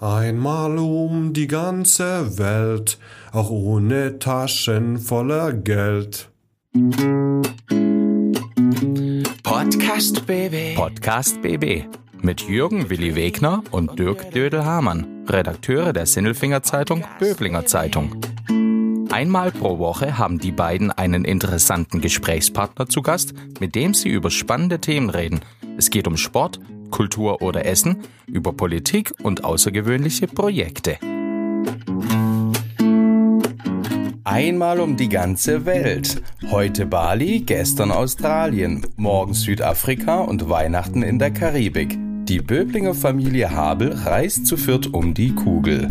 Einmal um die ganze Welt, auch ohne Taschen voller Geld. Podcast BB. Podcast BB mit Jürgen Willi Wegner und Dirk Dödel-Hamann, Redakteure der Sinnelfinger Zeitung Böblinger Zeitung. Einmal pro Woche haben die beiden einen interessanten Gesprächspartner zu Gast, mit dem sie über spannende Themen reden. Es geht um Sport, Kultur oder Essen, über Politik und außergewöhnliche Projekte. Einmal um die ganze Welt. Heute Bali, gestern Australien, morgen Südafrika und Weihnachten in der Karibik. Die Böblinger Familie Habel reist zu viert um die Kugel.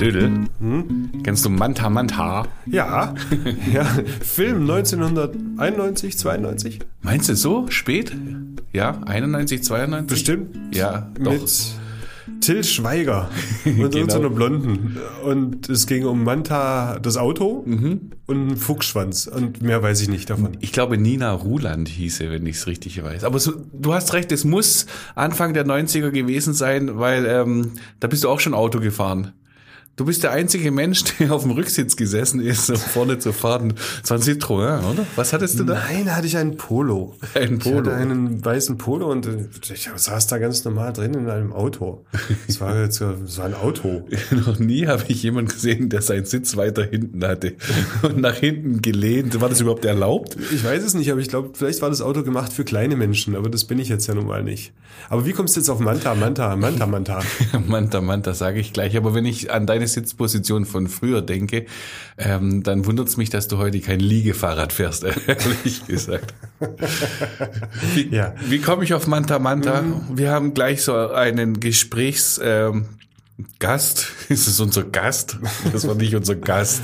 Dödel, hm? kennst du Manta Manta? Ja, ja, Film 1991, 92? Meinst du so spät? Ja, 91, 92? Bestimmt. Ja, doch. Mit Till Schweiger und Genau. irgendeiner Blonden. Und es ging um Manta, das Auto und einen Fuchsschwanz. Und mehr weiß ich nicht davon. Ich glaube, Nina Ruland hieße, wenn ich es richtig weiß. Aber so, du hast recht, es muss Anfang der 90er gewesen sein, weil ähm, da bist du auch schon Auto gefahren. Du bist der einzige Mensch, der auf dem Rücksitz gesessen ist, um vorne zu fahren. Das war ein Citroën, oder? Was hattest du da? Nein, da hatte ich einen Polo. Ein Ich hatte Polo. einen weißen Polo und ich saß da ganz normal drin in einem Auto. Es war jetzt war ein Auto. Noch nie habe ich jemanden gesehen, der seinen Sitz weiter hinten hatte und nach hinten gelehnt. War das überhaupt erlaubt? Ich weiß es nicht, aber ich glaube, vielleicht war das Auto gemacht für kleine Menschen, aber das bin ich jetzt ja nun mal nicht. Aber wie kommst du jetzt auf Manta, Manta, Manta, Manta? Manta, Manta, sage ich gleich. Aber wenn ich an deine Sitzposition von früher denke, ähm, dann wundert es mich, dass du heute kein Liegefahrrad fährst, ehrlich gesagt. Wie, Ja. wie komme ich auf Manta Manta? Wir haben gleich so einen Gesprächs... Ähm, Gast, ist es unser Gast? Das war nicht unser Gast.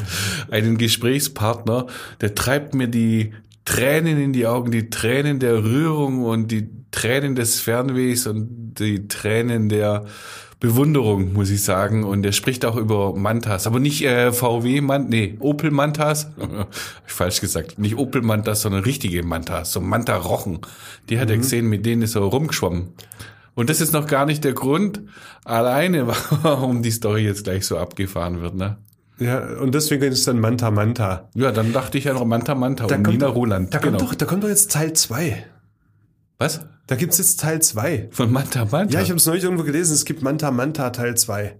Einen Gesprächspartner, der treibt mir die Tränen in die Augen, die Tränen der Rührung und die Tränen des Fernwehs und die Tränen der Bewunderung, muss ich sagen. Und er spricht auch über Mantas, aber nicht äh, VW Mantas, nee, Opel Mantas. Falsch gesagt. Nicht Opel Mantas, sondern richtige Mantas, so Manta-Rochen. Die hat er gesehen, mit denen ist er rumgeschwommen. Und das ist noch gar nicht der Grund alleine, warum die Story jetzt gleich so abgefahren wird, ne? Ja, und deswegen ist es dann Manta, Manta. Ja, dann dachte ich an Manta Manta und Nina doch, Roland. Da, genau. kommt doch, da kommt doch jetzt Teil 2. Was? Da gibt's jetzt Teil 2. Von Manta Manta? Ja, ich habe es neulich irgendwo gelesen, es gibt Manta, Manta Teil 2.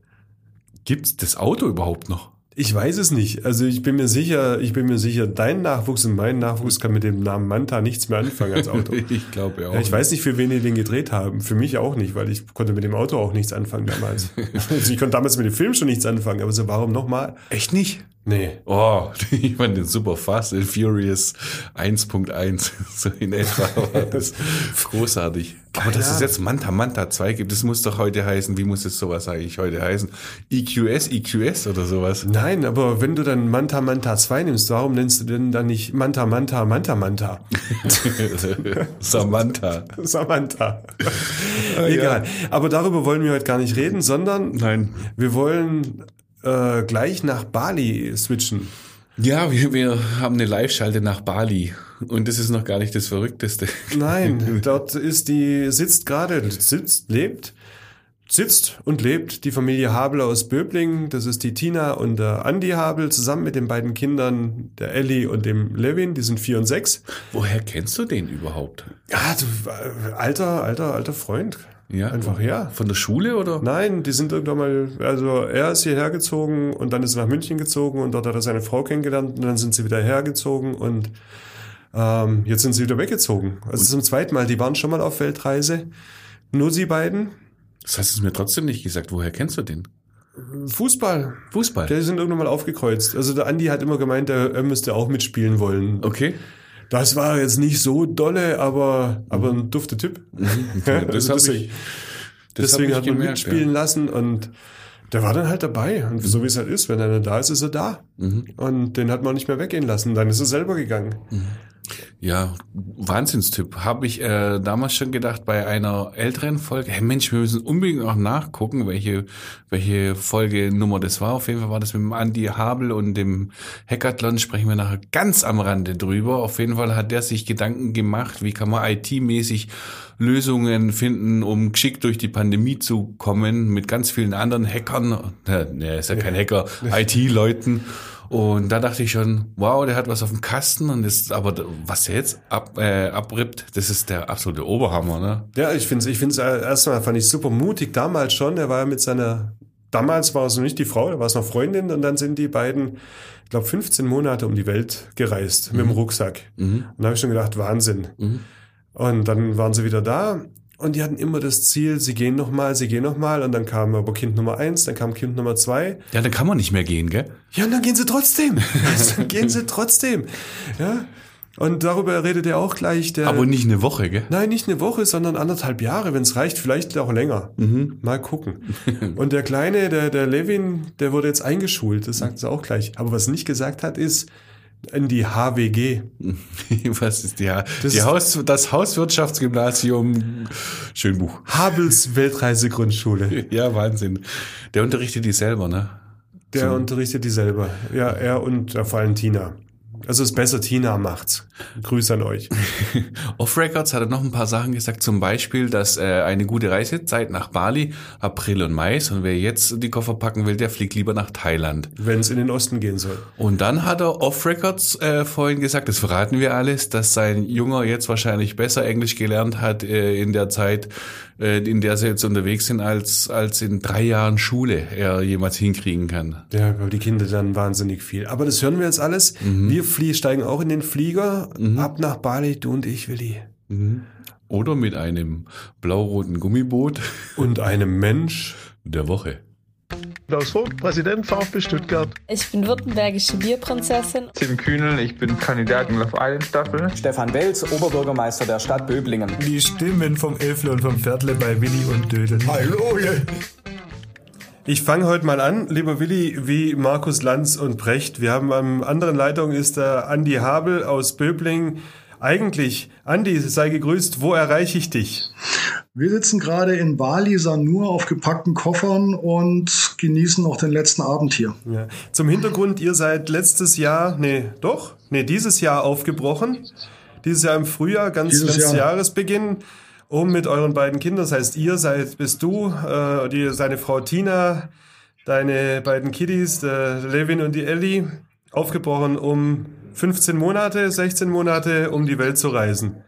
Gibt's das Auto überhaupt noch? Ich weiß es nicht. Also ich bin mir sicher, ich bin mir sicher, dein Nachwuchs und mein Nachwuchs kann mit dem Namen Manta nichts mehr anfangen als Auto. ich glaube auch. Ja, ich weiß nicht, für wen die den gedreht haben. Für mich auch nicht, weil ich konnte mit dem Auto auch nichts anfangen damals. also ich konnte damals mit dem Film schon nichts anfangen, aber so warum nochmal? Echt nicht? Nee. Oh, ich den super Fast and Furious 1.1. So in etwa war das großartig. Aber dass es jetzt Manta Manta 2 gibt, das muss doch heute heißen, wie muss es sowas eigentlich heute heißen? EQS, EQS oder sowas? Nein, aber wenn du dann Manta Manta 2 nimmst, warum nennst du denn dann nicht Manta Manta Manta Manta? Samantha. Samantha. Egal. Aber darüber wollen wir heute gar nicht reden, sondern Nein. wir wollen äh, gleich nach Bali switchen. Ja, wir, wir haben eine Live-Schalte nach Bali. Und das ist noch gar nicht das Verrückteste. Nein, dort ist die, sitzt gerade, sitzt, lebt, sitzt und lebt die Familie Habel aus Böbling. Das ist die Tina und der Andi Habel zusammen mit den beiden Kindern, der Ellie und dem Levin. Die sind vier und sechs. Woher kennst du den überhaupt? Ja, du, äh, alter, alter, alter Freund. Ja. Einfach ja. Von der Schule oder? Nein, die sind irgendwann mal, also er ist hierher gezogen und dann ist er nach München gezogen und dort hat er seine Frau kennengelernt und dann sind sie wieder hergezogen und ähm, jetzt sind sie wieder weggezogen. Also zum zweiten Mal, die waren schon mal auf Weltreise. Nur sie beiden. Das hast du mir trotzdem nicht gesagt. Woher kennst du den? Fußball. Fußball. Die sind irgendwann mal aufgekreuzt. Also der Andi hat immer gemeint, er müsste auch mitspielen wollen. Okay. Das war jetzt nicht so dolle, aber, aber ein dufter Typ. Ja, das also deswegen ich- Das deswegen hat man gemerkt, mitspielen lassen und der war dann halt dabei. Und so wie es halt ist, wenn einer da ist, ist er da. Mhm. Und den hat man nicht mehr weggehen lassen. Dann ist er selber gegangen. Ja, Wahnsinnstyp. Habe ich äh, damals schon gedacht bei einer älteren Folge. Hey Mensch, wir müssen unbedingt auch nachgucken, welche welche Folgenummer das war. Auf jeden Fall war das mit dem Andy Habel und dem Hackathon. Sprechen wir nachher ganz am Rande drüber. Auf jeden Fall hat der sich Gedanken gemacht, wie kann man IT-mäßig Lösungen finden, um geschickt durch die Pandemie zu kommen mit ganz vielen anderen Hackern. Ne, ne ist ja kein Hacker, IT-Leuten. Und da dachte ich schon, wow, der hat was auf dem Kasten und ist, aber was er jetzt ab, äh, abrippt, das ist der absolute Oberhammer, ne? Ja, ich finde es, ich finde es äh, erstmal fand ich super mutig damals schon. Er war ja mit seiner, damals war es noch nicht die Frau, da war es noch Freundin und dann sind die beiden, ich glaube, 15 Monate um die Welt gereist mhm. mit dem mhm. Rucksack. Mhm. Und da habe ich schon gedacht, Wahnsinn. Mhm. Und dann waren sie wieder da und die hatten immer das Ziel, sie gehen nochmal, sie gehen nochmal. Und dann kam aber Kind Nummer eins, dann kam Kind Nummer zwei. Ja, dann kann man nicht mehr gehen, gell? Ja, und dann gehen sie trotzdem. dann gehen sie trotzdem. Ja. Und darüber redet er auch gleich. Der, aber nicht eine Woche, gell? Nein, nicht eine Woche, sondern anderthalb Jahre, wenn es reicht, vielleicht auch länger. Mhm. Mal gucken. Und der Kleine, der, der Levin, der wurde jetzt eingeschult, das sagt sie auch gleich. Aber was nicht gesagt hat, ist, in die HWG. Was ist die, das, die Haus, das Hauswirtschaftsgymnasium Schönbuch. Habels Weltreisegrundschule. Ja, Wahnsinn. Der unterrichtet die selber, ne? Der so. unterrichtet die selber. Ja, er und vor allem Tina. Also es ist besser, Tina macht's. Grüße an euch. Off Records hat er noch ein paar Sachen gesagt, zum Beispiel, dass äh, eine gute Reisezeit nach Bali, April und Mai ist und wer jetzt die Koffer packen will, der fliegt lieber nach Thailand. Wenn es in den Osten gehen soll. Und dann hat er Off Records äh, vorhin gesagt, das verraten wir alles, dass sein Junger jetzt wahrscheinlich besser Englisch gelernt hat äh, in der Zeit, in der sie jetzt unterwegs sind, als, als in drei Jahren Schule er jemals hinkriegen kann. Ja, aber die Kinder dann wahnsinnig viel. Aber das hören wir jetzt alles. Mhm. Wir flie steigen auch in den Flieger mhm. ab nach Bali, du und ich, Willi. Mhm. Oder mit einem blau-roten Gummiboot. Und einem Mensch der Woche. Klaus Vogt, Präsident VfB Stuttgart. Ich bin württembergische Bierprinzessin. Tim Kühnel, ich bin Kandidat in Love Island Staffel. Stefan Welz, Oberbürgermeister der Stadt Böblingen. Die Stimmen vom Elfle und vom Viertle bei Willi und Dödel. Hallo! Ich fange heute mal an, lieber Willi, wie Markus Lanz und Brecht. Wir haben am anderen Leitung ist der Andi Habel aus Böbling. Eigentlich, Andi, sei gegrüßt, wo erreiche ich dich? Wir sitzen gerade in Bali, Sanur auf gepackten Koffern und genießen noch den letzten Abend hier. Ja. Zum Hintergrund, ihr seid letztes Jahr, nee, doch, nee, dieses Jahr aufgebrochen. Dieses Jahr im Frühjahr, ganz, dieses ganz Jahr. Jahresbeginn, um mit euren beiden Kindern, das heißt, ihr seid, bist du, äh, die, seine Frau Tina, deine beiden Kiddies, der Levin und die Ellie, aufgebrochen, um 15 Monate, 16 Monate um die Welt zu reisen.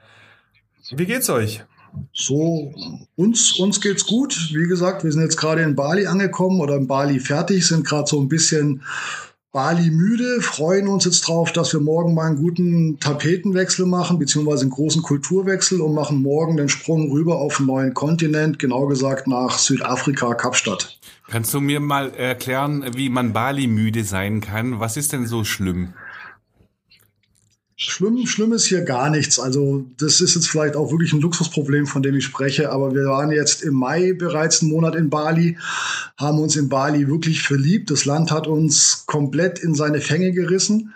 Wie geht's euch? So, uns, uns geht's gut. Wie gesagt, wir sind jetzt gerade in Bali angekommen oder in Bali fertig, sind gerade so ein bisschen Bali müde, freuen uns jetzt drauf, dass wir morgen mal einen guten Tapetenwechsel machen, beziehungsweise einen großen Kulturwechsel und machen morgen den Sprung rüber auf einen neuen Kontinent, genau gesagt nach Südafrika, Kapstadt. Kannst du mir mal erklären, wie man Bali müde sein kann? Was ist denn so schlimm? Schlimm, schlimm ist hier gar nichts. Also das ist jetzt vielleicht auch wirklich ein Luxusproblem, von dem ich spreche. Aber wir waren jetzt im Mai bereits einen Monat in Bali, haben uns in Bali wirklich verliebt. Das Land hat uns komplett in seine Fänge gerissen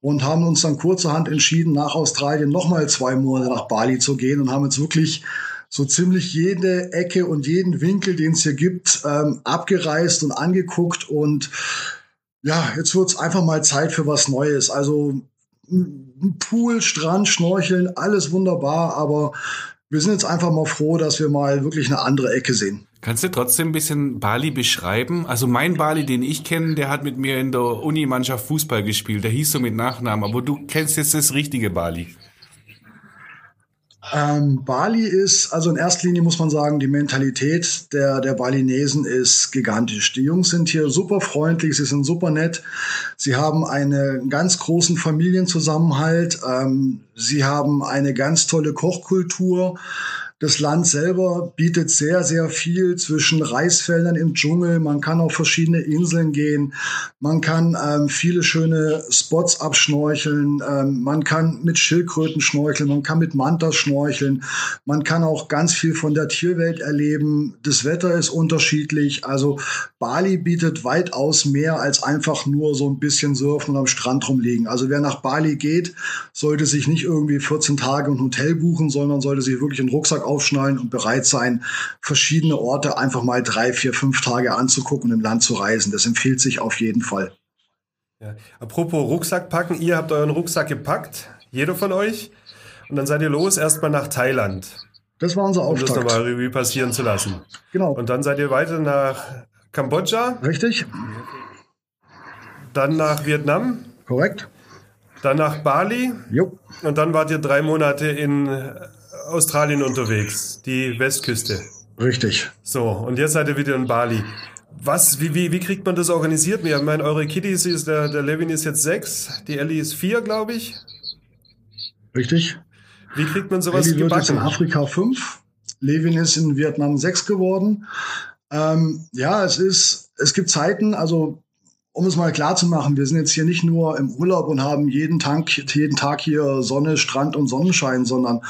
und haben uns dann kurzerhand entschieden, nach Australien nochmal zwei Monate nach Bali zu gehen und haben jetzt wirklich so ziemlich jede Ecke und jeden Winkel, den es hier gibt, ähm, abgereist und angeguckt und ja, jetzt wird's einfach mal Zeit für was Neues. Also Pool, Strand, Schnorcheln, alles wunderbar, aber wir sind jetzt einfach mal froh, dass wir mal wirklich eine andere Ecke sehen. Kannst du trotzdem ein bisschen Bali beschreiben? Also mein Bali, den ich kenne, der hat mit mir in der Unimannschaft Fußball gespielt. Der hieß so mit Nachnamen, aber du kennst jetzt das richtige Bali. Ähm, Bali ist, also in erster Linie muss man sagen, die Mentalität der, der Balinesen ist gigantisch. Die Jungs sind hier super freundlich, sie sind super nett. Sie haben einen ganz großen Familienzusammenhalt. Ähm, sie haben eine ganz tolle Kochkultur. Das Land selber bietet sehr, sehr viel zwischen Reisfeldern im Dschungel. Man kann auf verschiedene Inseln gehen. Man kann ähm, viele schöne Spots abschnorcheln. Ähm, man kann mit Schildkröten schnorcheln. Man kann mit Mantas schnorcheln. Man kann auch ganz viel von der Tierwelt erleben. Das Wetter ist unterschiedlich. Also Bali bietet weitaus mehr als einfach nur so ein bisschen surfen und am Strand rumliegen. Also wer nach Bali geht, sollte sich nicht irgendwie 14 Tage ein Hotel buchen, sondern sollte sich wirklich einen Rucksack aufschnallen und bereit sein, verschiedene Orte einfach mal drei, vier, fünf Tage anzugucken und im Land zu reisen. Das empfiehlt sich auf jeden Fall. Ja. Apropos Rucksack packen, ihr habt euren Rucksack gepackt, jeder von euch, und dann seid ihr los erstmal nach Thailand. Das war unser Auftakt. Um das nochmal Revue passieren zu lassen. Genau. Und dann seid ihr weiter nach Kambodscha. Richtig. Dann nach Vietnam. Korrekt. Dann nach Bali. Jo. Und dann wart ihr drei Monate in Australien unterwegs, die Westküste. Richtig. So, und jetzt seid ihr wieder in Bali. Was, wie, wie, wie kriegt man das organisiert? Ich meine, eure Kiddies ist, der, der Levin ist jetzt sechs, die Ellie ist vier, glaube ich. Richtig. Wie kriegt man sowas Ellie wird gebacken? jetzt in Afrika fünf. Levin ist in Vietnam sechs geworden. Ähm, ja, es ist, es gibt Zeiten, also um es mal klar zu machen, wir sind jetzt hier nicht nur im Urlaub und haben jeden Tag, jeden Tag hier Sonne, Strand und Sonnenschein, sondern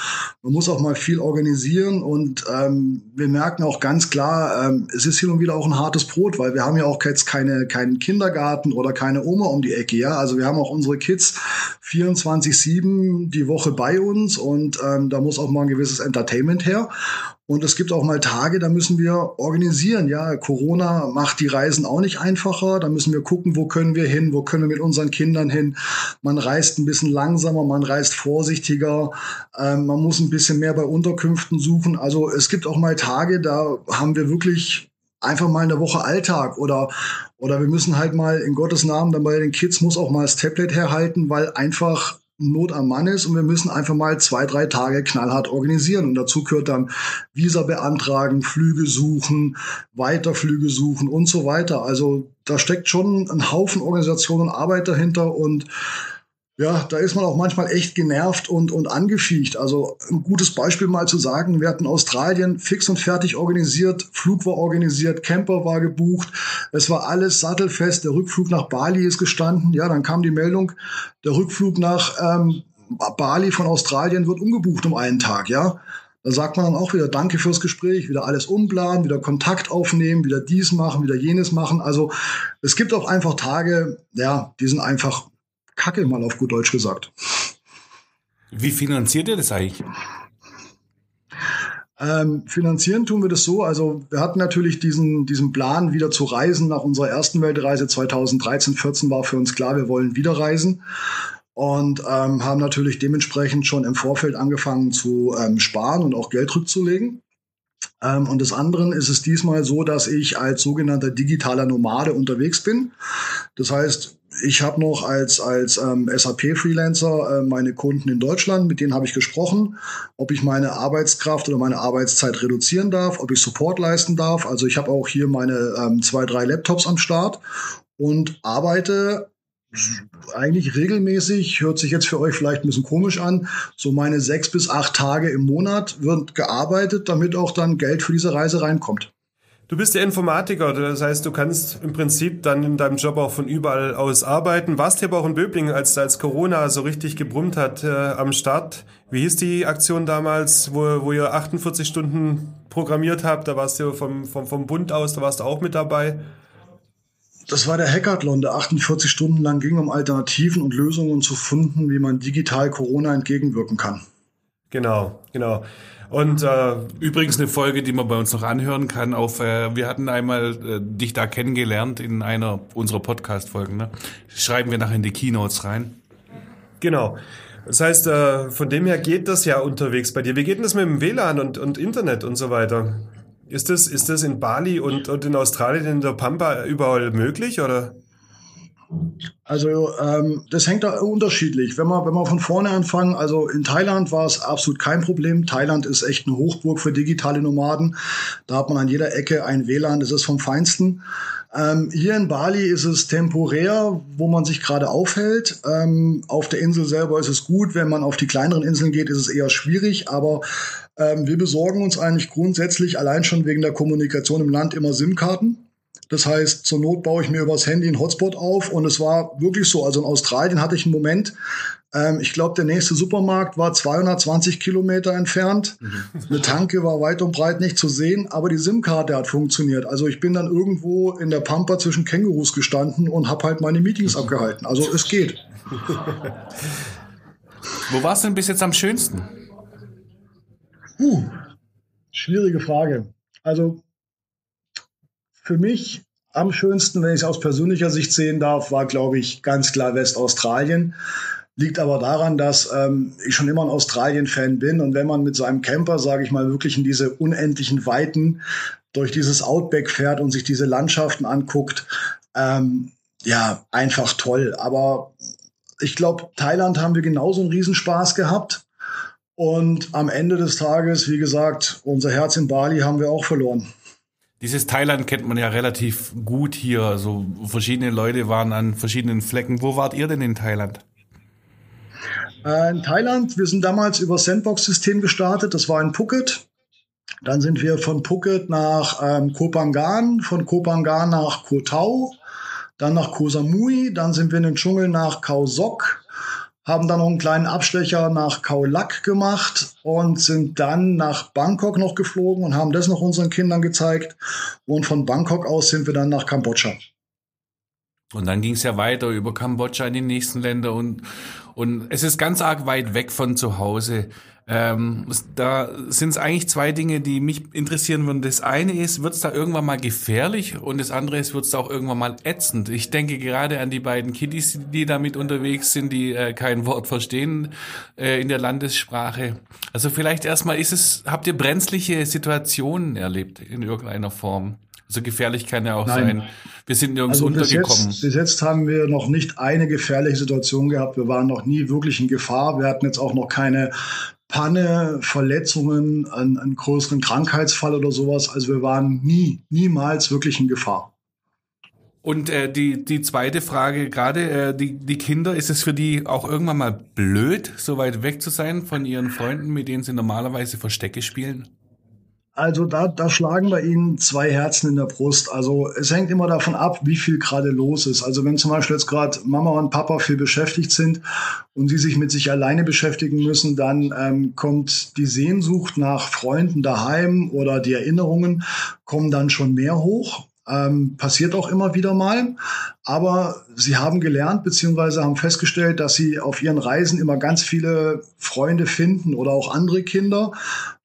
man muss auch mal viel organisieren und ähm, wir merken auch ganz klar, ähm, es ist hin und wieder auch ein hartes Brot, weil wir haben ja auch jetzt keine, keinen Kindergarten oder keine Oma um die Ecke, ja. Also wir haben auch unsere Kids 24-7 die Woche bei uns und ähm, da muss auch mal ein gewisses Entertainment her. Und es gibt auch mal Tage, da müssen wir organisieren. Ja, Corona macht die Reisen auch nicht einfacher. Da müssen wir gucken, wo können wir hin, wo können wir mit unseren Kindern hin. Man reist ein bisschen langsamer, man reist vorsichtiger. Ähm, man muss ein bisschen mehr bei Unterkünften suchen. Also es gibt auch mal Tage, da haben wir wirklich einfach mal eine Woche Alltag oder oder wir müssen halt mal in Gottes Namen dann bei den Kids muss auch mal das Tablet herhalten, weil einfach Not am Mann ist und wir müssen einfach mal zwei, drei Tage knallhart organisieren. Und dazu gehört dann Visa beantragen, Flüge suchen, Weiterflüge suchen und so weiter. Also da steckt schon ein Haufen Organisation und Arbeit dahinter und ja, da ist man auch manchmal echt genervt und, und angefiegt. Also ein gutes Beispiel mal zu sagen, wir hatten Australien fix und fertig organisiert, Flug war organisiert, Camper war gebucht, es war alles sattelfest, der Rückflug nach Bali ist gestanden. Ja, dann kam die Meldung, der Rückflug nach ähm, Bali von Australien wird umgebucht um einen Tag, ja. Da sagt man dann auch wieder Danke fürs Gespräch, wieder alles umplanen, wieder Kontakt aufnehmen, wieder dies machen, wieder jenes machen. Also es gibt auch einfach Tage, ja, die sind einfach Kacke, mal auf gut Deutsch gesagt. Wie finanziert ihr das eigentlich? Ähm, finanzieren tun wir das so. Also wir hatten natürlich diesen, diesen Plan, wieder zu reisen. Nach unserer ersten Weltreise 2013, 14 war für uns klar, wir wollen wieder reisen. Und ähm, haben natürlich dementsprechend schon im Vorfeld angefangen zu ähm, sparen und auch Geld rückzulegen. Ähm, und des anderen ist es diesmal so, dass ich als sogenannter digitaler Nomade unterwegs bin. Das heißt, ich habe noch als, als ähm, SAP-Freelancer äh, meine Kunden in Deutschland, mit denen habe ich gesprochen, ob ich meine Arbeitskraft oder meine Arbeitszeit reduzieren darf, ob ich Support leisten darf. Also ich habe auch hier meine ähm, zwei, drei Laptops am Start und arbeite eigentlich regelmäßig, hört sich jetzt für euch vielleicht ein bisschen komisch an, so meine sechs bis acht Tage im Monat wird gearbeitet, damit auch dann Geld für diese Reise reinkommt. Du bist ja Informatiker, das heißt, du kannst im Prinzip dann in deinem Job auch von überall aus arbeiten. Warst hier aber auch in Böblingen, als, als Corona so richtig gebrummt hat äh, am Start. Wie hieß die Aktion damals, wo, wo ihr 48 Stunden programmiert habt? Da warst du vom, vom, vom Bund aus, da warst du auch mit dabei. Das war der Hackathon, der 48 Stunden lang ging, um Alternativen und Lösungen zu finden, wie man digital Corona entgegenwirken kann. Genau, genau. Und äh, übrigens eine Folge, die man bei uns noch anhören kann. Auf, äh, wir hatten einmal äh, dich da kennengelernt in einer unserer Podcast-Folgen. Ne? Schreiben wir nachher in die Keynotes rein. Genau. Das heißt, äh, von dem her geht das ja unterwegs bei dir. Wie geht denn das mit dem WLAN und, und Internet und so weiter? Ist das, ist das in Bali und, und in Australien, in der Pampa überall möglich oder? Also ähm, das hängt da unterschiedlich. Wenn wir, wenn wir von vorne anfangen, also in Thailand war es absolut kein Problem. Thailand ist echt eine Hochburg für digitale Nomaden. Da hat man an jeder Ecke ein WLAN, das ist vom Feinsten. Ähm, hier in Bali ist es temporär, wo man sich gerade aufhält. Ähm, auf der Insel selber ist es gut. Wenn man auf die kleineren Inseln geht, ist es eher schwierig. Aber Ähm, wir besorgen uns eigentlich grundsätzlich allein schon wegen der Kommunikation im Land immer SIM-Karten. Das heißt, zur Not baue ich mir übers Handy einen Hotspot auf und es war wirklich so. Also in Australien hatte ich einen Moment, ähm, ich glaube, der nächste Supermarkt war 220 Kilometer entfernt. Eine Tanke war weit und breit nicht zu sehen, aber die SIM-Karte hat funktioniert. Also ich bin dann irgendwo in der Pampa zwischen Kängurus gestanden und habe halt meine Meetings abgehalten. Also es geht. Wo war es denn bis jetzt am schönsten? Uh, schwierige Frage. Also für mich am schönsten, wenn ich es aus persönlicher Sicht sehen darf, war, glaube ich, ganz klar Westaustralien. Liegt aber daran, dass ähm, ich schon immer ein Australien-Fan bin. Und wenn man mit seinem Camper, sage ich mal, wirklich in diese unendlichen Weiten durch dieses Outback fährt und sich diese Landschaften anguckt, ähm, ja, einfach toll. Aber ich glaube, Thailand haben wir genauso einen Riesenspaß gehabt. Und am Ende des Tages, wie gesagt, unser Herz in Bali haben wir auch verloren. Dieses Thailand kennt man ja relativ gut hier. Also verschiedene Leute waren an verschiedenen Flecken. Wo wart ihr denn in Thailand? Äh, in Thailand, wir sind damals über Sandbox-System gestartet. Das war in Phuket. Dann sind wir von Phuket nach ähm, Koh Phangan, von Koh Phangan nach Koh Tao, dann nach Koh Samui, dann sind wir in den Dschungel nach Khao Sok, haben dann noch einen kleinen Abstecher nach Khao Lak gemacht und sind dann nach Bangkok noch geflogen und haben das noch unseren Kindern gezeigt. Und von Bangkok aus sind wir dann nach Kambodscha. Und dann ging es ja weiter über Kambodscha in die nächsten Länder und, und es ist ganz arg weit weg von zu Hause. Ähm, da sind es eigentlich zwei Dinge, die mich interessieren würden. Das eine ist, wird es da irgendwann mal gefährlich und das andere ist, wird es da auch irgendwann mal ätzend. Ich denke gerade an die beiden Kiddies, die damit unterwegs sind, die äh, kein Wort verstehen äh, in der Landessprache. Also vielleicht erstmal ist es, habt ihr brenzliche Situationen erlebt in irgendeiner Form? Also gefährlich kann ja auch Nein. sein. Wir sind nirgends also untergekommen. Bis jetzt, bis jetzt haben wir noch nicht eine gefährliche Situation gehabt. Wir waren noch nie wirklich in Gefahr. Wir hatten jetzt auch noch keine Panne, Verletzungen, einen, einen größeren Krankheitsfall oder sowas. Also wir waren nie, niemals wirklich in Gefahr. Und äh, die, die zweite Frage, gerade äh, die, die Kinder, ist es für die auch irgendwann mal blöd, so weit weg zu sein von ihren Freunden, mit denen sie normalerweise Verstecke spielen? Also da, da schlagen bei Ihnen zwei Herzen in der Brust. Also es hängt immer davon ab, wie viel gerade los ist. Also wenn zum Beispiel jetzt gerade Mama und Papa viel beschäftigt sind und sie sich mit sich alleine beschäftigen müssen, dann ähm, kommt die Sehnsucht nach Freunden daheim oder die Erinnerungen kommen dann schon mehr hoch. Ähm, passiert auch immer wieder mal. Aber sie haben gelernt beziehungsweise haben festgestellt, dass sie auf ihren Reisen immer ganz viele Freunde finden oder auch andere Kinder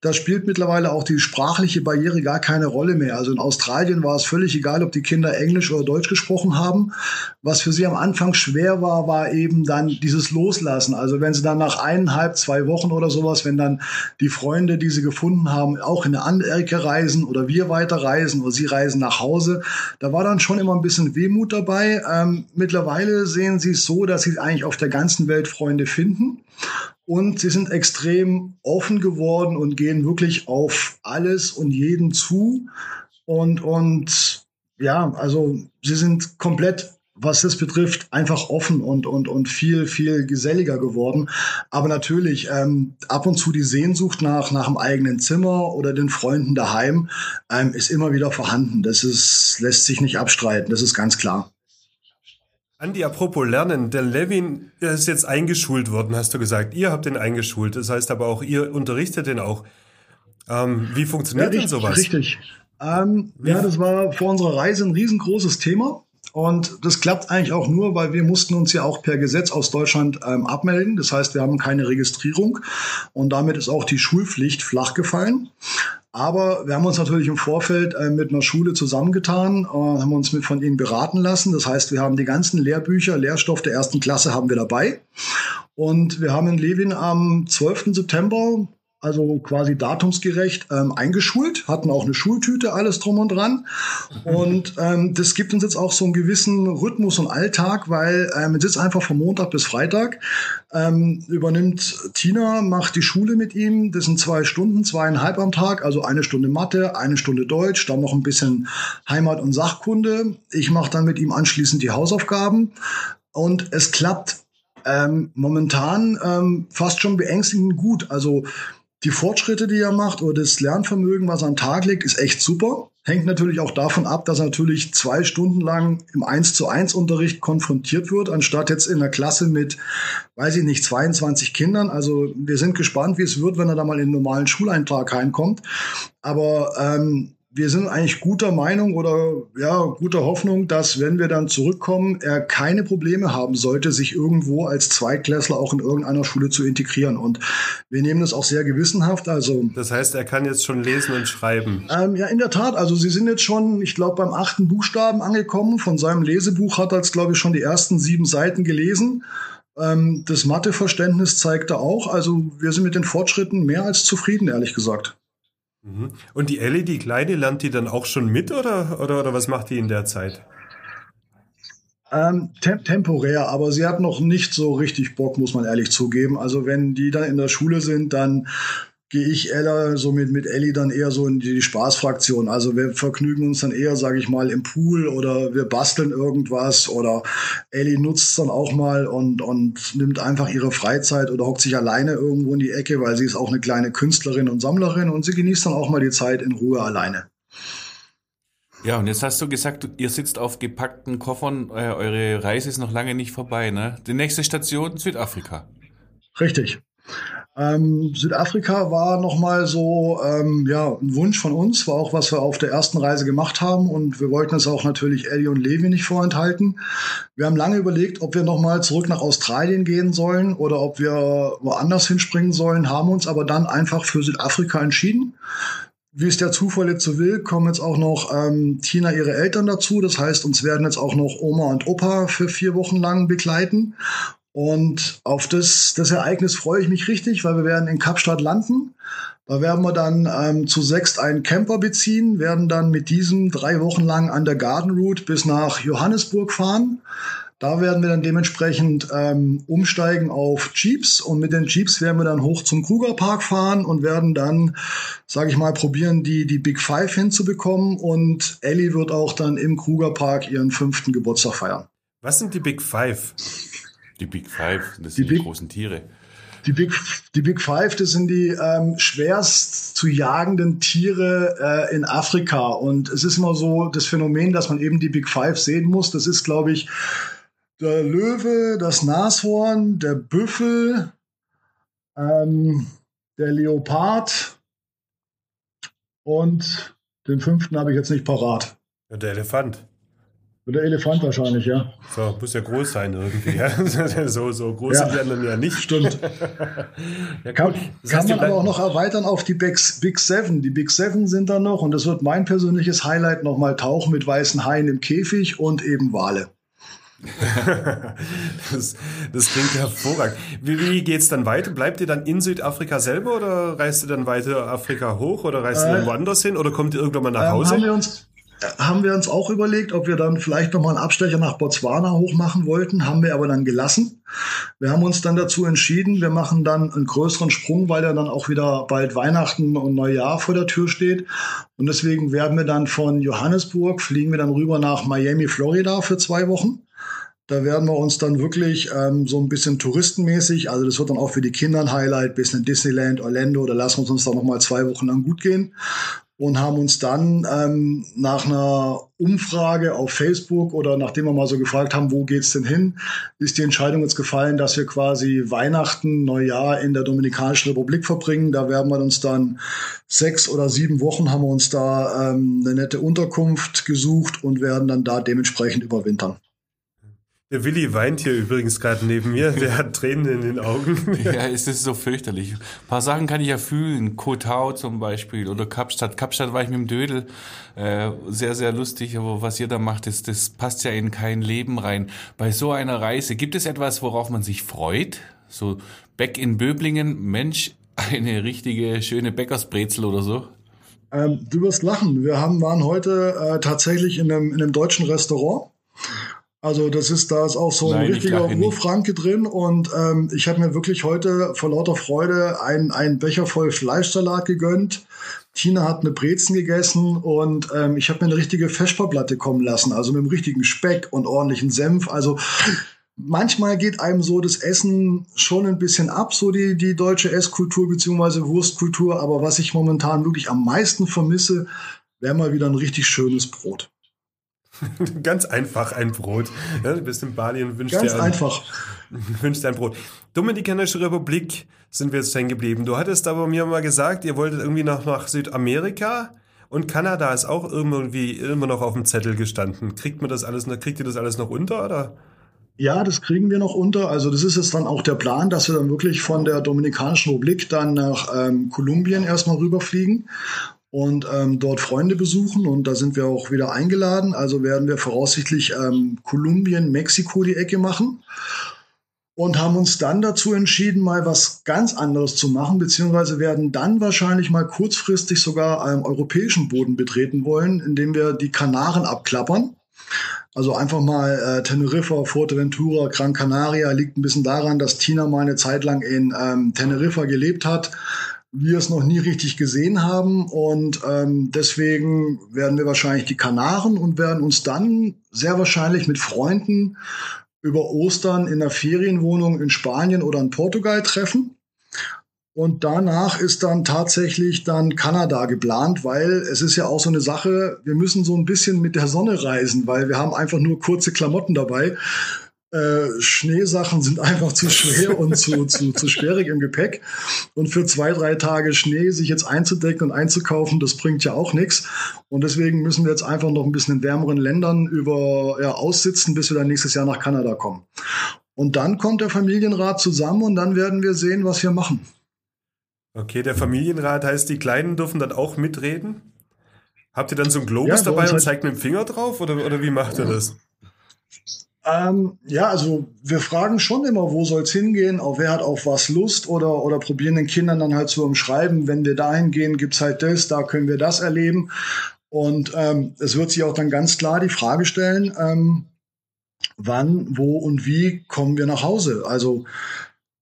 da spielt mittlerweile auch die sprachliche Barriere gar keine Rolle mehr. Also in Australien war es völlig egal, ob die Kinder Englisch oder Deutsch gesprochen haben. Was für sie am Anfang schwer war, war eben dann dieses Loslassen. Also wenn sie dann nach eineinhalb, zwei Wochen oder sowas, wenn dann die Freunde, die sie gefunden haben, auch in eine andere Ecke reisen oder wir weiter reisen oder sie reisen nach Hause, da war dann schon immer ein bisschen Wehmut dabei. Ähm, mittlerweile sehen sie es so, dass sie eigentlich auf der ganzen Welt Freunde finden. Und sie sind extrem offen geworden und gehen wirklich auf alles und jeden zu. Und, und ja, also sie sind komplett, was das betrifft, einfach offen und, und, und viel, viel geselliger geworden. Aber natürlich, ähm, ab und zu die Sehnsucht nach, nach dem eigenen Zimmer oder den Freunden daheim ähm, ist immer wieder vorhanden. Das ist, lässt sich nicht abstreiten, das ist ganz klar. Andi, apropos Lernen, der Levin ist jetzt eingeschult worden, hast du gesagt. Ihr habt den eingeschult, das heißt aber auch, ihr unterrichtet den auch. Ähm, wie funktioniert ja, richtig, denn sowas? Richtig. Ähm, ja, das war vor unserer Reise ein riesengroßes Thema. Und das klappt eigentlich auch nur, weil wir mussten uns ja auch per Gesetz aus Deutschland ähm, abmelden. Das heißt, wir haben keine Registrierung und damit ist auch die Schulpflicht flach gefallen. Aber wir haben uns natürlich im Vorfeld äh, mit einer Schule zusammengetan, äh, haben uns mit von ihnen beraten lassen. Das heißt, wir haben die ganzen Lehrbücher, Lehrstoff der ersten Klasse haben wir dabei. Und wir haben in Levin am 12. September also quasi datumsgerecht ähm, eingeschult, hatten auch eine Schultüte, alles drum und dran. Und ähm, das gibt uns jetzt auch so einen gewissen Rhythmus und Alltag, weil ähm, ist einfach von Montag bis Freitag. Ähm, übernimmt Tina, macht die Schule mit ihm. Das sind zwei Stunden, zweieinhalb am Tag, also eine Stunde Mathe, eine Stunde Deutsch, dann noch ein bisschen Heimat- und Sachkunde. Ich mache dann mit ihm anschließend die Hausaufgaben. Und es klappt ähm, momentan ähm, fast schon beängstigend gut. Also die Fortschritte, die er macht oder das Lernvermögen, was er an Tag legt, ist echt super. Hängt natürlich auch davon ab, dass er natürlich zwei Stunden lang im 1 zu 1 Unterricht konfrontiert wird, anstatt jetzt in einer Klasse mit, weiß ich nicht, 22 Kindern. Also wir sind gespannt, wie es wird, wenn er da mal in den normalen Schuleintrag reinkommt. Aber ähm, wir sind eigentlich guter Meinung oder ja, guter Hoffnung, dass wenn wir dann zurückkommen, er keine Probleme haben sollte, sich irgendwo als Zweitklässler auch in irgendeiner Schule zu integrieren. Und wir nehmen das auch sehr gewissenhaft. Also das heißt, er kann jetzt schon lesen und schreiben. Ähm, ja, in der Tat. Also Sie sind jetzt schon, ich glaube, beim achten Buchstaben angekommen. Von seinem Lesebuch hat er jetzt, glaube ich, schon die ersten sieben Seiten gelesen. Ähm, das Matheverständnis zeigt er auch. Also wir sind mit den Fortschritten mehr als zufrieden, ehrlich gesagt. Mhm. Und die Ellie, die Kleine, lernt die dann auch schon mit oder, oder, oder was macht die in der Zeit? Ähm, tem temporär, aber sie hat noch nicht so richtig Bock, muss man ehrlich zugeben. Also wenn die dann in der Schule sind, dann gehe ich Ella so mit, mit Ellie dann eher so in die Spaßfraktion. Also wir vergnügen uns dann eher, sage ich mal, im Pool oder wir basteln irgendwas oder Ellie nutzt es dann auch mal und, und nimmt einfach ihre Freizeit oder hockt sich alleine irgendwo in die Ecke, weil sie ist auch eine kleine Künstlerin und Sammlerin und sie genießt dann auch mal die Zeit in Ruhe alleine. Ja, und jetzt hast du gesagt, ihr sitzt auf gepackten Koffern, äh, eure Reise ist noch lange nicht vorbei, ne? Die nächste Station Südafrika. Richtig. Ähm, Südafrika war nochmal so ähm, ja, ein Wunsch von uns, war auch, was wir auf der ersten Reise gemacht haben und wir wollten es auch natürlich Eddie und Levi nicht vorenthalten. Wir haben lange überlegt, ob wir nochmal zurück nach Australien gehen sollen oder ob wir woanders hinspringen sollen, haben uns aber dann einfach für Südafrika entschieden. Wie es der Zufall jetzt so will, kommen jetzt auch noch ähm, Tina ihre Eltern dazu. Das heißt, uns werden jetzt auch noch Oma und Opa für vier Wochen lang begleiten. Und auf das, das Ereignis freue ich mich richtig, weil wir werden in Kapstadt landen. Da werden wir dann ähm, zu sechst einen Camper beziehen, werden dann mit diesem drei Wochen lang an der Garden Route bis nach Johannesburg fahren. Da werden wir dann dementsprechend ähm, umsteigen auf Jeeps und mit den Jeeps werden wir dann hoch zum Krugerpark fahren und werden dann, sage ich mal, probieren, die, die Big Five hinzubekommen und Ellie wird auch dann im Krugerpark ihren fünften Geburtstag feiern. Was sind die Big Five? Die Big Five, das sind die, die großen Tiere. Die Big, die Big Five, das sind die ähm, schwerst zu jagenden Tiere äh, in Afrika. Und es ist immer so das Phänomen, dass man eben die Big Five sehen muss. Das ist, glaube ich, der Löwe, das Nashorn, der Büffel, ähm, der Leopard und den fünften habe ich jetzt nicht parat. Ja, der Elefant. Der Elefant wahrscheinlich, ja. So, muss ja groß sein irgendwie. Ja? so, so groß ja. sind die anderen ja nicht. Stimmt. ja, kann, das kann man aber auch noch erweitern auf die Big, Big Seven. Die Big Seven sind da noch und das wird mein persönliches Highlight nochmal tauchen mit weißen Haien im Käfig und eben Wale. das, das klingt hervorragend. Wie, wie geht es dann weiter? Bleibt ihr dann in Südafrika selber oder reist ihr dann weiter Afrika hoch oder reist äh, ihr dann woanders hin oder kommt ihr irgendwann mal nach Hause? Ähm, haben wir uns haben wir uns auch überlegt, ob wir dann vielleicht nochmal einen Abstecher nach Botswana hochmachen wollten, haben wir aber dann gelassen. Wir haben uns dann dazu entschieden, wir machen dann einen größeren Sprung, weil ja dann auch wieder bald Weihnachten und Neujahr vor der Tür steht. Und deswegen werden wir dann von Johannesburg, fliegen wir dann rüber nach Miami, Florida für zwei Wochen. Da werden wir uns dann wirklich ähm, so ein bisschen touristenmäßig, also das wird dann auch für die Kinder ein Highlight, bisschen Disneyland, Orlando, da lassen wir uns dann nochmal zwei Wochen lang gut gehen und haben uns dann ähm, nach einer Umfrage auf Facebook oder nachdem wir mal so gefragt haben, wo geht's denn hin, ist die Entscheidung jetzt gefallen, dass wir quasi Weihnachten, Neujahr in der Dominikanischen Republik verbringen. Da werden wir uns dann sechs oder sieben Wochen haben wir uns da ähm, eine nette Unterkunft gesucht und werden dann da dementsprechend überwintern. Der Willi weint hier übrigens gerade neben mir. Der hat Tränen in den Augen. ja, es ist so fürchterlich. Ein paar Sachen kann ich ja fühlen. Kotau zum Beispiel oder Kapstadt. Kapstadt war ich mit dem Dödel. Äh, sehr, sehr lustig. Aber was ihr da macht, das, das passt ja in kein Leben rein. Bei so einer Reise, gibt es etwas, worauf man sich freut? So Beck in Böblingen, Mensch, eine richtige schöne Bäckersbrezel oder so? Ähm, du wirst lachen. Wir haben, waren heute äh, tatsächlich in einem, in einem deutschen Restaurant also das ist, da ist auch so ein Nein, richtiger Urfranke drin und ähm, ich habe mir wirklich heute vor lauter Freude einen, einen Becher voll Fleischsalat gegönnt. Tina hat eine Brezen gegessen und ähm, ich habe mir eine richtige Feschperplatte kommen lassen, also mit einem richtigen Speck und ordentlichen Senf. Also manchmal geht einem so das Essen schon ein bisschen ab, so die, die deutsche Esskultur beziehungsweise Wurstkultur. Aber was ich momentan wirklich am meisten vermisse, wäre mal wieder ein richtig schönes Brot. Ganz einfach ein Brot. Ja, du bist in Bali und wünschst Ganz dir ein, einfach. wünschst dir ein Brot. Dominikanische Republik sind wir jetzt hängen geblieben. Du hattest aber mir mal gesagt, ihr wolltet irgendwie noch nach Südamerika und Kanada ist auch irgendwie immer noch auf dem Zettel gestanden. Kriegt man das alles noch, kriegt ihr das alles noch unter oder? Ja, das kriegen wir noch unter. Also das ist jetzt dann auch der Plan, dass wir dann wirklich von der Dominikanischen Republik dann nach ähm, Kolumbien erstmal rüberfliegen und ähm, dort Freunde besuchen. Und da sind wir auch wieder eingeladen. Also werden wir voraussichtlich ähm, Kolumbien, Mexiko die Ecke machen. Und haben uns dann dazu entschieden, mal was ganz anderes zu machen, beziehungsweise werden dann wahrscheinlich mal kurzfristig sogar ähm, europäischen Boden betreten wollen, indem wir die Kanaren abklappern. Also einfach mal äh, Teneriffa, Fuerteventura, Gran Canaria liegt ein bisschen daran, dass Tina mal eine Zeit lang in ähm, Teneriffa gelebt hat, wir es noch nie richtig gesehen haben und ähm, deswegen werden wir wahrscheinlich die Kanaren und werden uns dann sehr wahrscheinlich mit Freunden über Ostern in einer Ferienwohnung in Spanien oder in Portugal treffen. Und danach ist dann tatsächlich dann Kanada geplant, weil es ist ja auch so eine Sache, wir müssen so ein bisschen mit der Sonne reisen, weil wir haben einfach nur kurze Klamotten dabei. Äh, Schneesachen sind einfach zu schwer und zu, zu, zu sperrig im Gepäck. Und für zwei, drei Tage Schnee sich jetzt einzudecken und einzukaufen, das bringt ja auch nichts. Und deswegen müssen wir jetzt einfach noch ein bisschen in wärmeren Ländern über ja, aussitzen, bis wir dann nächstes Jahr nach Kanada kommen. Und dann kommt der Familienrat zusammen und dann werden wir sehen, was wir machen. Okay, der Familienrat heißt, die Kleinen dürfen dann auch mitreden? Habt ihr dann so einen Globus Ja, bei dabei und halt- zeigt mit dem Finger drauf oder, oder wie macht ihr das? Ähm, ja, also wir fragen schon immer, wo soll's hingehen, auf wer hat auf was Lust oder, oder probieren den Kindern dann halt zu umschreiben, wenn wir dahin gehen, gibt's halt das, da können wir das erleben. Und ähm, es wird sich auch dann ganz klar die Frage stellen, ähm, wann, wo und wie kommen wir nach Hause? Also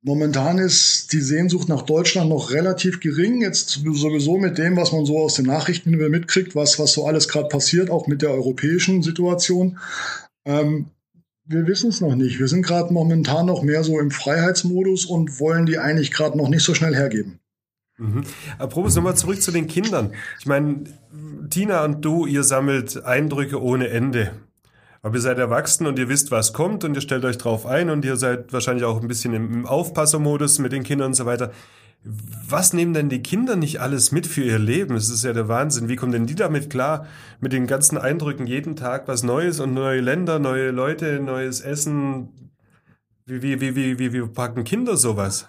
Momentan ist die Sehnsucht nach Deutschland noch relativ gering. Jetzt sowieso mit dem, was man so aus den Nachrichten mitkriegt, was, was so alles gerade passiert, auch mit der europäischen Situation. Ähm, wir wissen es noch nicht. Wir sind gerade momentan noch mehr so im Freiheitsmodus und wollen die eigentlich gerade noch nicht so schnell hergeben. Mhm. Apropos nochmal zurück zu den Kindern. Ich meine, Tina und du, ihr sammelt Eindrücke ohne Ende. Aber ihr seid erwachsen und ihr wisst, was kommt und ihr stellt euch drauf ein und ihr seid wahrscheinlich auch ein bisschen im Aufpassermodus mit den Kindern und so weiter. Was nehmen denn die Kinder nicht alles mit für ihr Leben? Das ist ja der Wahnsinn. Wie kommen denn die damit klar? Mit den ganzen Eindrücken jeden Tag was Neues und neue Länder, neue Leute, neues Essen. Wie, wie, wie, wie, wie, wie packen Kinder sowas?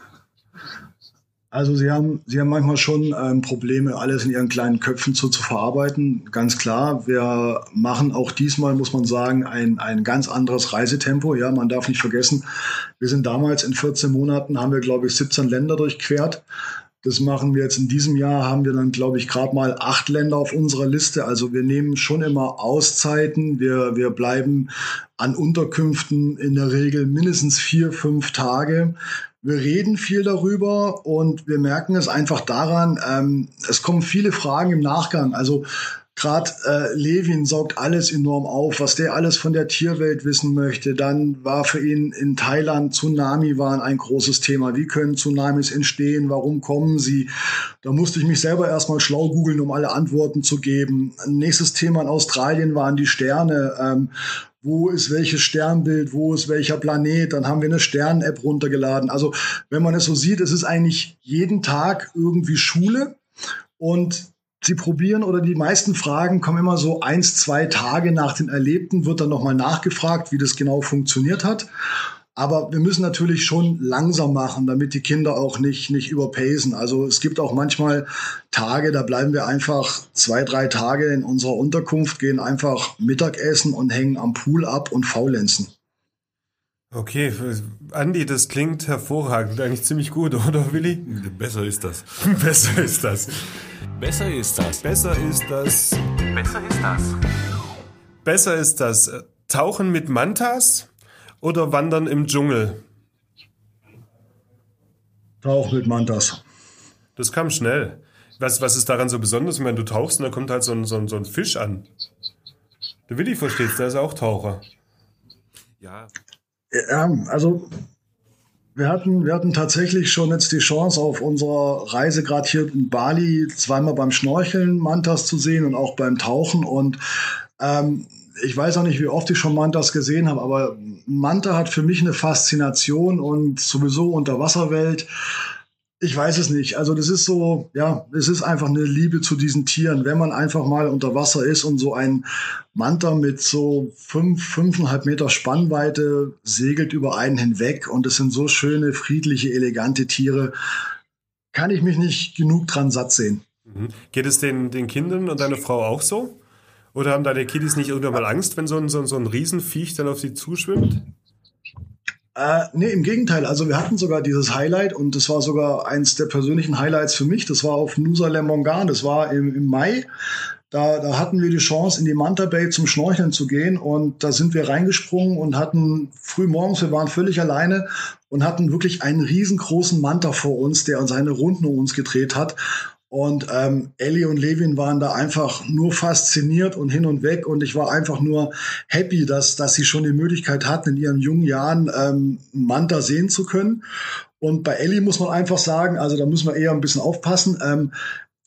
Also sie haben, sie haben manchmal schon ähm, Probleme, alles in ihren kleinen Köpfen zu, zu verarbeiten. Ganz klar, wir machen auch diesmal, muss man sagen, ein, ein ganz anderes Reisetempo. Ja, man darf nicht vergessen, wir sind damals in 14 Monaten, haben wir, glaube ich, 17 Länder durchquert. Das machen wir jetzt in diesem Jahr, haben wir dann, glaube ich, gerade mal acht Länder auf unserer Liste. Also wir nehmen schon immer Auszeiten. Wir, wir bleiben an Unterkünften in der Regel mindestens vier, fünf Tage. Wir reden viel darüber und wir merken es einfach daran, ähm, es kommen viele Fragen im Nachgang. Also gerade äh, Levin saugt alles enorm auf, was der alles von der Tierwelt wissen möchte. Dann war für ihn in Thailand Tsunami waren ein großes Thema. Wie können Tsunamis entstehen? Warum kommen sie? Da musste ich mich selber erstmal schlau googeln, um alle Antworten zu geben. Nächstes Thema in Australien waren die Sterne. Ähm, wo ist welches Sternbild, wo ist welcher Planet, dann haben wir eine Stern-App runtergeladen. Also wenn man es so sieht, es ist eigentlich jeden Tag irgendwie Schule und sie probieren oder die meisten Fragen kommen immer so eins, zwei Tage nach den Erlebten, wird dann nochmal nachgefragt, wie das genau funktioniert hat. Aber wir müssen natürlich schon langsam machen, damit die Kinder auch nicht, nicht überpacen. Also es gibt auch manchmal Tage, da bleiben wir einfach zwei, drei Tage in unserer Unterkunft, gehen einfach Mittagessen und hängen am Pool ab und faulenzen. Okay, Andi, das klingt hervorragend, eigentlich ziemlich gut, oder Willi? Besser ist das. Besser ist das. Besser ist das. Besser ist das. Besser ist das. Besser ist das. Tauchen mit Mantas oder Wandern im Dschungel? Tauch mit Mantas. Das kam schnell. Was, was ist daran so besonders? Ich meine, du tauchst und da kommt halt so ein, so ein, so ein Fisch an. Der Willi versteht's, der ist auch Taucher. Ja. Ja, also wir hatten, wir hatten tatsächlich schon jetzt die Chance, auf unserer Reise gerade hier in Bali zweimal beim Schnorcheln Mantas zu sehen und auch beim Tauchen. Und ähm, ich weiß auch nicht, wie oft ich schon Mantas gesehen habe, aber Manta hat für mich eine Faszination und sowieso Unterwasserwelt ich weiß es nicht. Also das ist so, ja, es ist einfach eine Liebe zu diesen Tieren. Wenn man einfach mal unter Wasser ist und so ein Manta mit so fünf, fünfeinhalb Meter Spannweite segelt über einen hinweg und es sind so schöne, friedliche, elegante Tiere, kann ich mich nicht genug dran satt sehen. Mhm. Geht es den, den Kindern und deiner Frau auch so? Oder haben deine Kiddies nicht irgendwann mal Angst, wenn so ein, so, so ein Riesenviech dann auf sie zuschwimmt? Äh, nee, im Gegenteil. Also wir hatten sogar dieses Highlight und das war sogar eins der persönlichen Highlights für mich. Das war auf Nusa Lembongan. Das war im, im Mai. Da, da hatten wir die Chance, in die Manta Bay zum Schnorcheln zu gehen und da sind wir reingesprungen und hatten früh morgens, wir waren völlig alleine und hatten wirklich einen riesengroßen Manta vor uns, der seine Runden um uns gedreht hat. Und ähm, Ellie und Levin waren da einfach nur fasziniert und hin und weg. Und ich war einfach nur happy, dass, dass sie schon die Möglichkeit hatten, in ihren jungen Jahren ähm, Manta sehen zu können. Und bei Ellie muss man einfach sagen, also da müssen wir eher ein bisschen aufpassen. Ähm,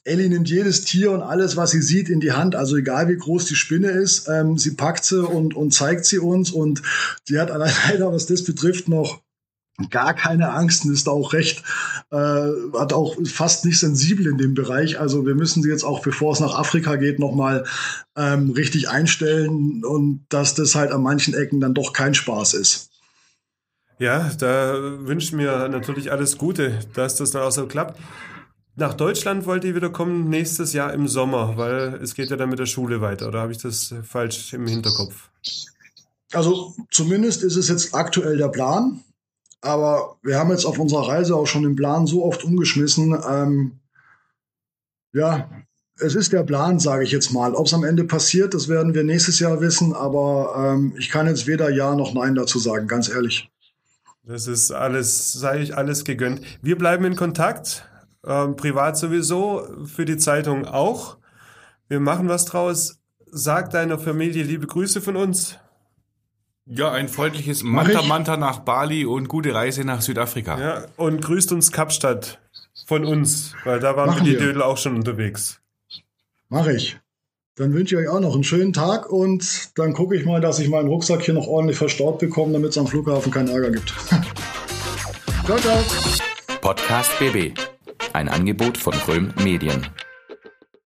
Ellie nimmt jedes Tier und alles, was sie sieht, in die Hand. Also egal wie groß die Spinne ist, ähm, sie packt sie und, und zeigt sie uns. Und sie hat leider, was das betrifft, noch gar keine Angst und ist auch recht, äh, hat auch fast nicht sensibel in dem Bereich. Also wir müssen sie jetzt auch, bevor es nach Afrika geht, nochmal ähm, richtig einstellen und dass das halt an manchen Ecken dann doch kein Spaß ist. Ja, da wünschen mir natürlich alles Gute, dass das dann auch so klappt. Nach Deutschland wollt ihr wieder kommen nächstes Jahr im Sommer, weil es geht ja dann mit der Schule weiter. Oder habe ich das falsch im Hinterkopf? Also zumindest ist es jetzt aktuell der Plan. Aber wir haben jetzt auf unserer Reise auch schon den Plan so oft umgeschmissen. Ähm, ja, es ist der Plan, sage ich jetzt mal. Ob es am Ende passiert, das werden wir nächstes Jahr wissen. Aber ähm, ich kann jetzt weder Ja noch Nein dazu sagen, ganz ehrlich. Das ist alles, sei ich alles gegönnt. Wir bleiben in Kontakt, ähm, privat sowieso, für die Zeitung auch. Wir machen was draus. Sag deiner Familie liebe Grüße von uns. Ja, ein freundliches Manta Manta nach Bali und gute Reise nach Südafrika. Ja, und grüßt uns Kapstadt von uns, weil da waren Machen wir die Dödel auch schon unterwegs. Mach ich. Dann wünsche ich euch auch noch einen schönen Tag und dann gucke ich mal, dass ich meinen Rucksack hier noch ordentlich verstaut bekomme, damit es am Flughafen keinen Ärger gibt. ciao, ciao. Podcast BB. Ein Angebot von Röhm Medien.